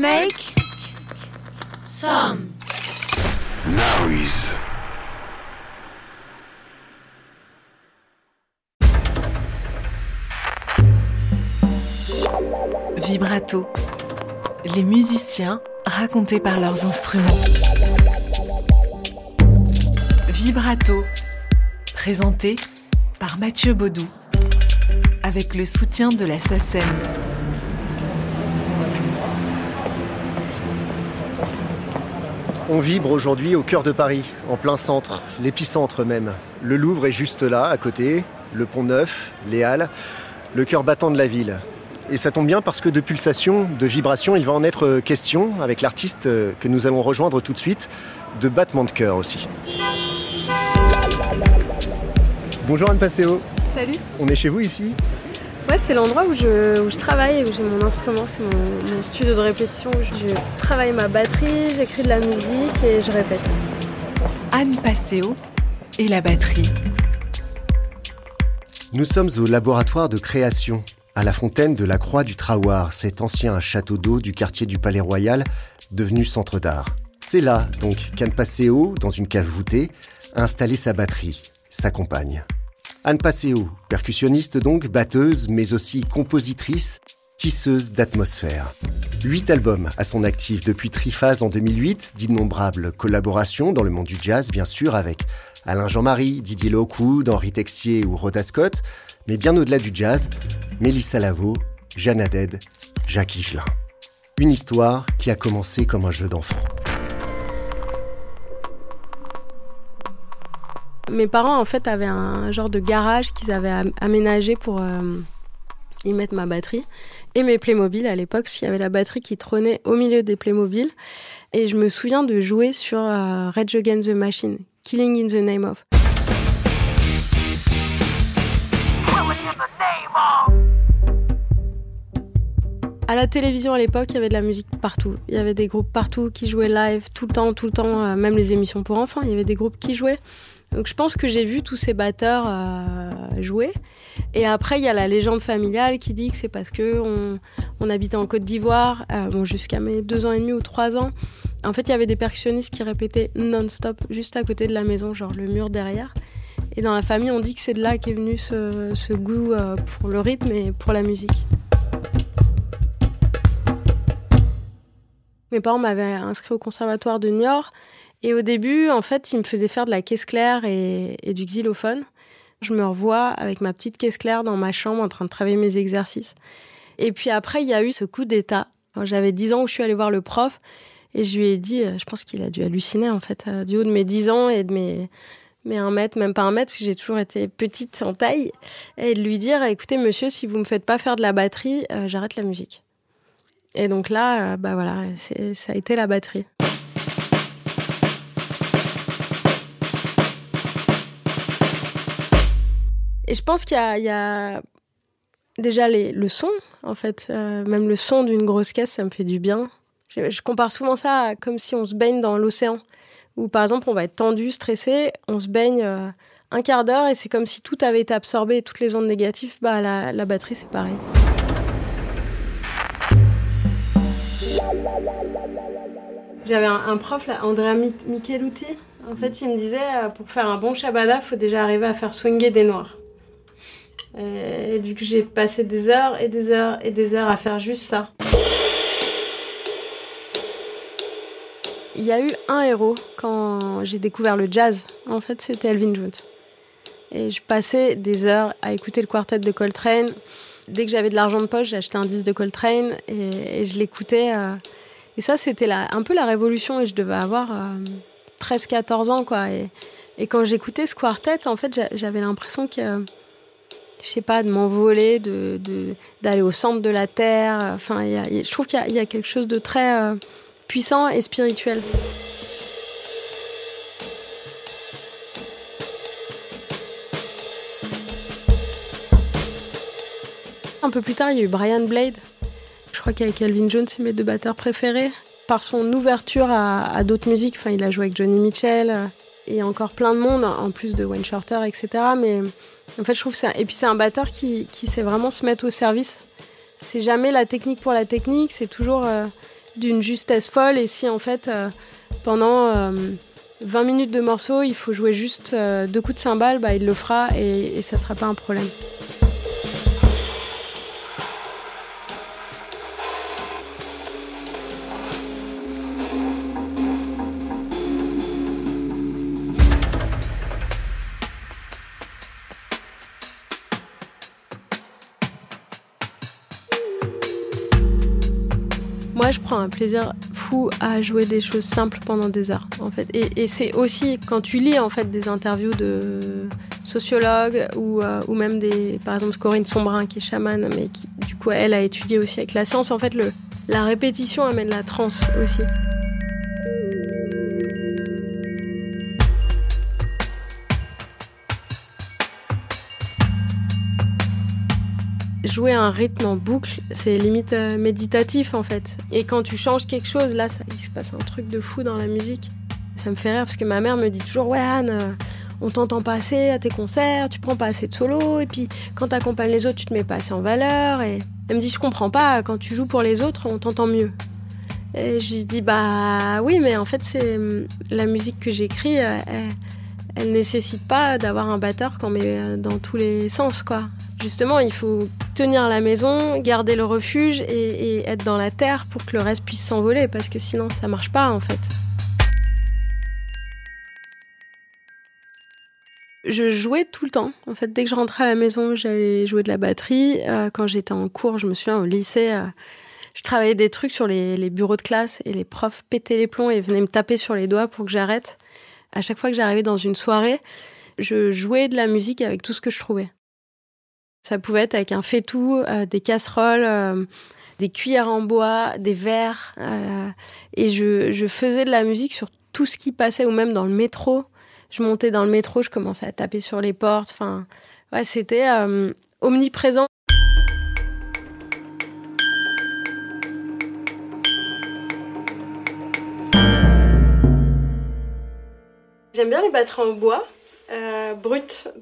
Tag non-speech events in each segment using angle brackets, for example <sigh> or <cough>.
Make some noise. Vibrato. Les musiciens racontés par leurs instruments. Vibrato. Présenté par Mathieu Baudou. Avec le soutien de la SACEM. On vibre aujourd'hui au cœur de Paris, en plein centre, l'épicentre même. Le Louvre est juste là, à côté, le Pont Neuf, les Halles, le cœur battant de la ville. Et ça tombe bien parce que de pulsation, de vibration, il va en être question avec l'artiste que nous allons rejoindre tout de suite, de battement de cœur aussi. Bonjour Anne Passeo. Salut. On est chez vous ici? Ouais, c'est l'endroit où je, où je travaille, où j'ai mon instrument, c'est mon, mon studio de répétition où je travaille ma batterie, j'écris de la musique et je répète. Anne Passeo et la batterie. Nous sommes au laboratoire de création, à la fontaine de la Croix du Trahoir, cet ancien château d'eau du quartier du Palais Royal, devenu centre d'art. C'est là, donc, qu'Anne Passeo, dans une cave voûtée, a installé sa batterie, sa compagne. Anne Passeo, percussionniste donc, batteuse, mais aussi compositrice, tisseuse d'atmosphère. Huit albums à son actif depuis Triphase en 2008, d'innombrables collaborations dans le monde du jazz, bien sûr, avec Alain Jean-Marie, Didier Lockwood, Henri Texier ou Rhoda Scott, mais bien au-delà du jazz, Mélissa Lavo, Jeanne Haddad, Jacques Higelin. Une histoire qui a commencé comme un jeu d'enfant. Mes parents, en fait, avaient un genre de garage qu'ils avaient aménagé pour euh, y mettre ma batterie et mes Playmobil à l'époque, qu'il y avait la batterie qui trônait au milieu des Playmobil. Et je me souviens de jouer sur euh, Rage Against the Machine, Killing in the Name of. À la télévision à l'époque, il y avait de la musique partout. Il y avait des groupes partout qui jouaient live tout le temps, tout le temps, euh, même les émissions pour enfants, il y avait des groupes qui jouaient. Donc je pense que j'ai vu tous ces batteurs euh, jouer. Et après, il y a la légende familiale qui dit que c'est parce que on, habitait en Côte d'Ivoire, euh, bon, jusqu'à mes deux ans et demi ou trois ans. En fait, il y avait des percussionnistes qui répétaient non-stop juste à côté de la maison, genre le mur derrière. Et dans la famille, on dit que c'est de là qu'est venu ce, ce goût euh, pour le rythme et pour la musique. Mes parents m'avaient inscrit au conservatoire de Niort. Et au début, en fait, ils me faisaient faire de la caisse claire et, du xylophone. Je me revois avec ma petite caisse claire dans ma chambre en train de travailler mes exercices. Et puis après, il y a eu ce coup d'état. J'avais 10 ans où je suis allée voir le prof et je lui ai dit, je pense qu'il a dû halluciner en fait, du haut de mes 10 ans et de mes, mes 1 mètre, même pas 1 mètre, parce que j'ai toujours été petite en taille, et de lui dire, écoutez monsieur, si vous me faites pas faire de la batterie, euh, j'arrête la musique. Et donc là, euh, bah voilà, ça a été la batterie. Et je pense qu'il y, a, déjà le son, en fait. Euh, même le son d'une grosse caisse, ça me fait du bien. Je, compare souvent ça à comme si on se baigne dans l'océan. Où par exemple, on va être tendu, stressé, on se baigne euh, un quart d'heure et c'est comme si tout avait été absorbé, toutes les ondes négatives. Bah, la, batterie, c'est pareil. J'avais un, prof, là, Andrea Micheluti. En fait, il me disait, euh, pour faire un bon shabada, faut déjà arriver à faire swinger des noirs. Et du coup, j'ai passé des heures et des heures et des heures à faire juste ça. Il y a eu un héros quand j'ai découvert le jazz. En fait, c'était Elvin Jones. Et je passais des heures à écouter le quartet de Coltrane. Dès que j'avais de l'argent de poche, j'achetais un disque de Coltrane et, je l'écoutais. Euh, et ça, c'était un peu la révolution. Et je devais avoir euh, 13-14 ans, quoi. Et, et quand j'écoutais ce quartet, en fait, j'avais l'impression que je sais pas, de m'envoler, de, d'aller au centre de la terre. Enfin, je trouve qu'il y a, quelque chose de très euh, puissant et spirituel. Un peu plus tard, il y a eu Brian Blade. Je crois qu'avec Calvin Jones, c'est mes deux batteurs préférés. Par son ouverture à, à d'autres musiques, enfin, il a joué avec Johnny Mitchell euh, et encore plein de monde, en plus de Wayne Shorter, etc. Mais en fait, je trouve ça. Et puis, c'est un batteur qui, sait vraiment se mettre au service. C'est jamais la technique pour la technique, c'est toujours euh, d'une justesse folle. Et si en fait, pendant 20 minutes de morceau, il faut jouer juste deux coups de cymbale, bah, il le fera et, et ça sera pas un problème. Un plaisir fou à jouer des choses simples pendant des heures, en fait. Et, c'est aussi quand tu lis en fait des interviews de sociologues ou, euh, ou même des, par exemple, Corinne Sombrin qui est chamane, mais qui, du coup, elle a étudié aussi avec la science. En fait, le, la répétition amène la transe aussi. Jouer un rythme en boucle, c'est limite euh, méditatif en fait. Et quand tu changes quelque chose, là, ça, il se passe un truc de fou dans la musique. Ça me fait rire parce que ma mère me dit toujours Ouais, Anne, euh, on t'entend pas assez à tes concerts, tu prends pas assez de solo, et puis quand t'accompagnes les autres, tu te mets pas assez en valeur. Et elle me dit Je comprends pas, quand tu joues pour les autres, on t'entend mieux. Et je lui dis Bah oui, mais en fait, c'est hum, la musique que j'écris, euh, elle, elle nécessite pas d'avoir un batteur qu'on met dans tous les sens, quoi. Justement, il faut tenir la maison, garder le refuge et, être dans la terre pour que le reste puisse s'envoler, parce que sinon ça marche pas en fait. Je jouais tout le temps. En fait, dès que je rentrais à la maison, j'allais jouer de la batterie. Euh, quand j'étais en cours, je me souviens au lycée, euh, je travaillais des trucs sur les, les, bureaux de classe et les profs pétaient les plombs et venaient me taper sur les doigts pour que j'arrête. À chaque fois que j'arrivais dans une soirée, je jouais de la musique avec tout ce que je trouvais. Ça pouvait être avec un faitout, euh, des casseroles, euh, des cuillères en bois, des verres. Euh, et je, faisais de la musique sur tout ce qui passait, ou même dans le métro. Je montais dans le métro, je commençais à taper sur les portes. Enfin, c'était omniprésent. J'aime bien les batteries en bois euh,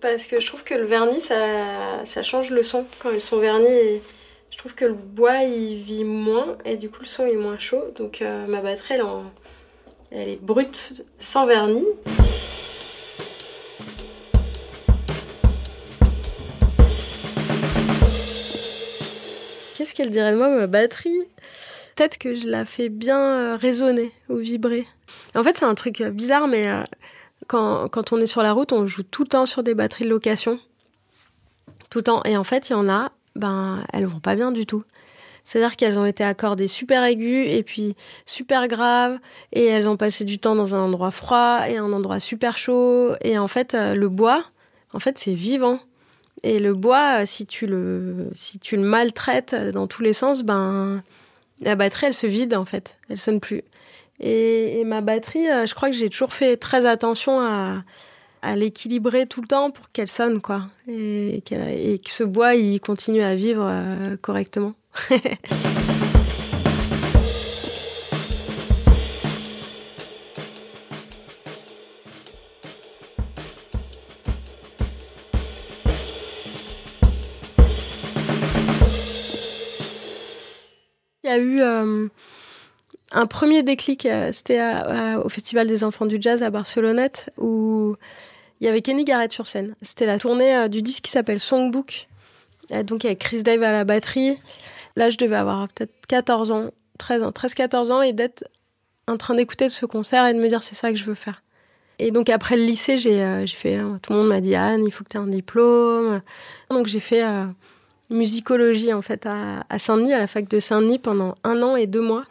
parce que je trouve que le vernis ça, ça, change le son quand ils sont vernis et je trouve que le bois il vit moins et du coup le son est moins chaud donc euh, ma batterie elle, elle est brute sans vernis. Qu'est-ce qu'elle dirait de moi ma batterie? Peut-être que je la fais bien euh, résonner ou vibrer. En fait c'est un truc bizarre mais quand, on est sur la route, on joue tout le temps sur des batteries de location. Tout le temps. Et en fait, il y en a, ben, elles vont pas bien du tout. C'est-à-dire qu'elles ont été accordées super aiguës et puis super graves et elles ont passé du temps dans un endroit froid et un endroit super chaud et en fait euh, le bois en fait c'est vivant et le bois si tu le si tu le maltraites dans tous les sens ben la batterie elle se vide en fait elle sonne plus et, ma batterie, euh, je crois que j'ai toujours fait très attention à, l'équilibrer tout le temps pour qu'elle sonne, quoi. Et, que ce bois, il continue à vivre euh, correctement. <laughs> Il y a eu euh, un premier déclic, euh, c'était au Festival des enfants du jazz à Barcelonnette, où il y avait Kenny Garrett sur scène. C'était la tournée euh, du disque qui s'appelle Songbook. donc il y avait Chris Dave à la batterie. Là, je devais avoir peut-être 14 ans, 13 ans, 13-14 ans, et d'être en train d'écouter ce concert et de me dire c'est ça que je veux faire. Et donc après le lycée, j'ai euh, fait, tout le monde m'a dit Anne, il faut que tu aies un diplôme. Donc j'ai fait musicologie en fait à Saint-Denis, à la fac de Saint-Denis pendant un an et deux mois.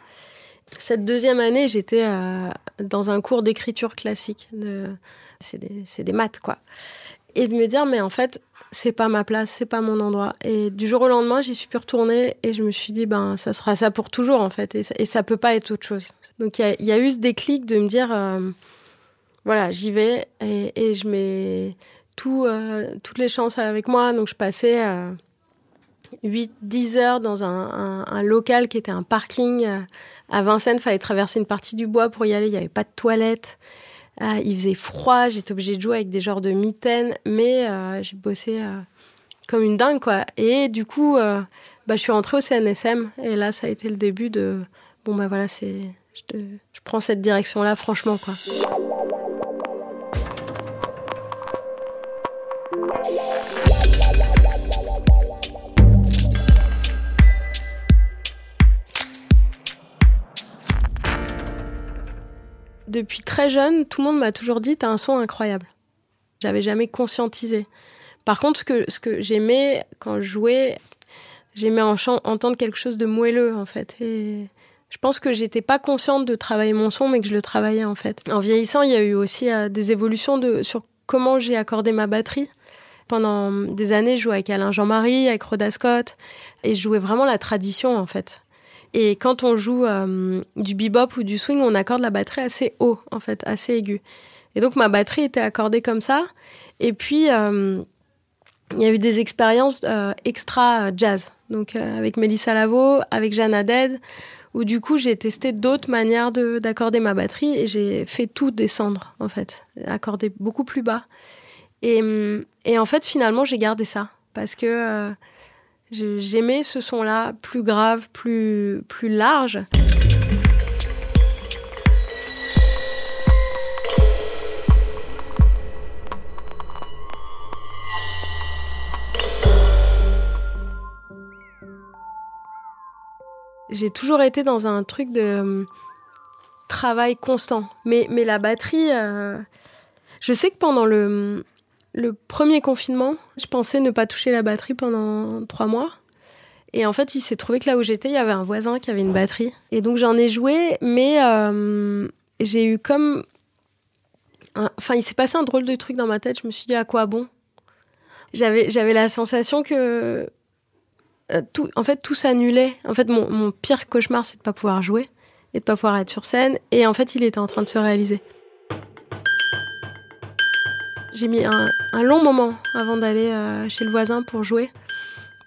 Cette deuxième année, j'étais euh, dans un cours d'écriture classique. C'est des, maths, quoi. Et de me dire, mais en fait, c'est pas ma place, c'est pas mon endroit. Et du jour au lendemain, j'y suis pu retourner et je me suis dit, ben, ça sera ça pour toujours, en fait. Et ça, peut pas être autre chose. Donc, il y, a, eu ce déclic de me dire, euh, voilà, j'y vais et, je mets euh, toutes les chances avec moi. Donc, je passais 8-10 heures dans un, local qui était un parking à Vincennes, fallait traverser une partie du bois pour y aller. Il n'y avait pas de toilette. Euh, il faisait froid. J'étais obligée de jouer avec des genres de mitaines. Mais euh, j'ai bossé euh, comme une dingue, quoi. Et du coup, bah, je suis rentrée au CNSM. Et là, ça a été le début de... bon bah voilà, c'est je, je prends cette direction-là, franchement quoi. Depuis très jeune, tout le monde m'a toujours dit T'as un son incroyable. J'avais jamais conscientisé. Par contre, ce que, j'aimais quand je jouais, j'aimais entendre quelque chose de moelleux, en fait. Et je pense que j'étais pas consciente de travailler mon son, mais que je le travaillais, en fait. En vieillissant, il y a eu aussi euh, des évolutions sur comment j'ai accordé ma batterie. Pendant des années, je jouais avec Alain Jean-Marie, avec Rhoda Scott, et je jouais vraiment la tradition, en fait. Et quand on joue euh, du bebop ou du swing, on accorde la batterie assez haut, en fait, assez aiguë. Et donc ma batterie était accordée comme ça. Et puis euh, il y a eu des expériences euh, extra jazz, donc avec Mélissa Lavo, avec Jeanne Haddad, où du coup j'ai testé d'autres manières d'accorder ma batterie et j'ai fait tout descendre en fait, accorder beaucoup plus bas. Et, et en fait finalement j'ai gardé ça parce que J'aimais ce son-là plus grave, plus, plus large. J'ai toujours été dans un truc de euh, travail constant. Mais, la batterie, euh, je sais que pendant le, le premier confinement, je pensais ne pas toucher la batterie pendant trois mois. Et en fait, il s'est trouvé que là où j'étais, il y avait un voisin qui avait une batterie. Et donc j'en ai joué, mais euh, j'ai eu comme... Enfin, il s'est passé un drôle de truc dans ma tête. Je me suis dit, à quoi bon? J'avais, j'avais la sensation que... Euh, tout, en fait, tout s'annulait. En fait, mon, mon pire cauchemar, c'est de pas pouvoir jouer et de pas pouvoir être sur scène. Et en fait, il était en train de se réaliser. J'ai mis un, long moment avant d'aller euh, chez le voisin pour jouer.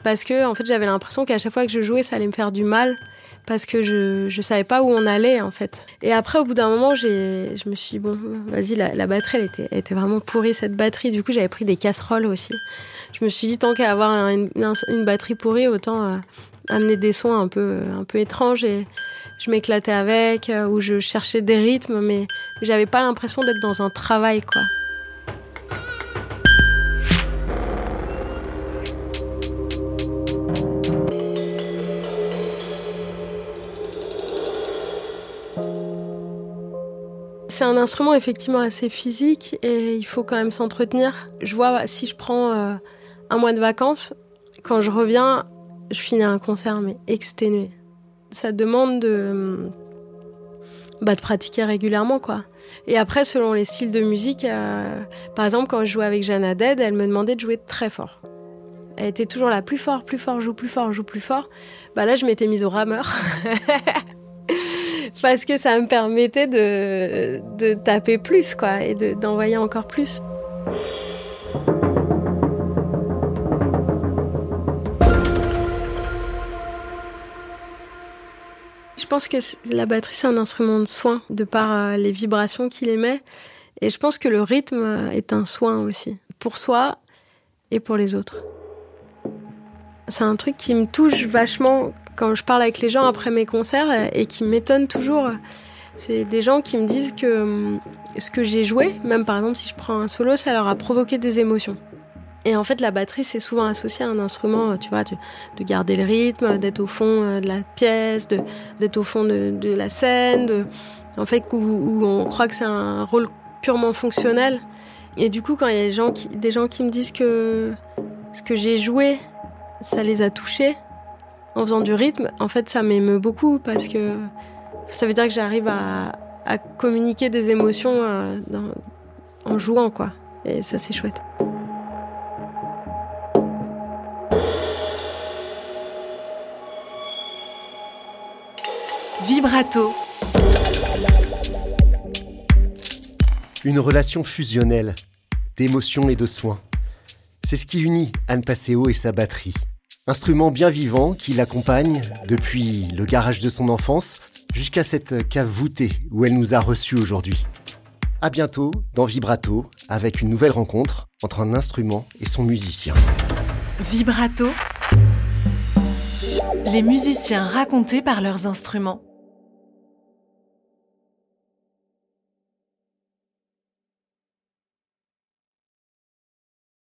Parce que en fait, j'avais l'impression qu'à chaque fois que je jouais, ça allait me faire du mal. Parce que je ne savais pas où on allait, en fait. Et après, au bout d'un moment, je me suis dit, bon, vas-y, la, batterie, elle était, était vraiment pourrie, cette batterie. Du coup, j'avais pris des casseroles aussi. Je me suis dit, tant qu'à avoir une, batterie pourrie, autant euh, amener des sons un peu, un peu étranges. Et je m'éclatais avec, euh, ou je cherchais des rythmes, mais j'avais pas l'impression d'être dans un travail, quoi. C'est un instrument effectivement assez physique et il faut quand même s'entretenir. Je vois si je prends euh, un mois de vacances, quand je reviens, je finis un concert mais exténué. Ça demande de, bah, de pratiquer régulièrement quoi. Et après, selon les styles de musique, euh, par exemple quand je jouais avec Jeanne Dead, elle me demandait de jouer très fort. Elle était toujours là, plus fort, plus fort, joue plus fort, joue plus fort. Bah là, je m'étais mise au rameur. <laughs> parce que ça me permettait de, de taper plus, quoi, et d'envoyer encore plus. Je pense que la batterie, c'est un instrument de soin, de par euh, les vibrations qu'il émet. Et je pense que le rythme est un soin aussi, pour soi et pour les autres. C'est un truc qui me touche vachement quand je parle avec les gens après mes concerts et qui m'étonne toujours. C'est des gens qui me disent que hum, ce que j'ai joué, même par exemple si je prends un solo, ça leur a provoqué des émotions. Et en fait, la batterie, c'est souvent associé à un instrument, tu vois, de, garder le rythme, d'être au fond euh, de la pièce, d'être au fond de, la scène, en fait, où, on croit que c'est un rôle purement fonctionnel. Et du coup, quand il y a des gens qui, des gens qui me disent que ce que j'ai joué, ça les a touchés, en faisant du rythme, en fait, ça m'émeut beaucoup parce que ça veut dire que j'arrive à, communiquer des émotions euh, en jouant, quoi. Et ça, c'est chouette. Vibrato. Une relation fusionnelle, d'émotions et de soins. C'est ce qui unit Anne Passeo et sa batterie. Instrument bien vivant qui l'accompagne depuis le garage de son enfance jusqu'à cette cave voûtée où elle nous a reçus aujourd'hui. À bientôt dans Vibrato avec une nouvelle rencontre entre un instrument et son musicien. Vibrato. Les musiciens racontés par leurs instruments.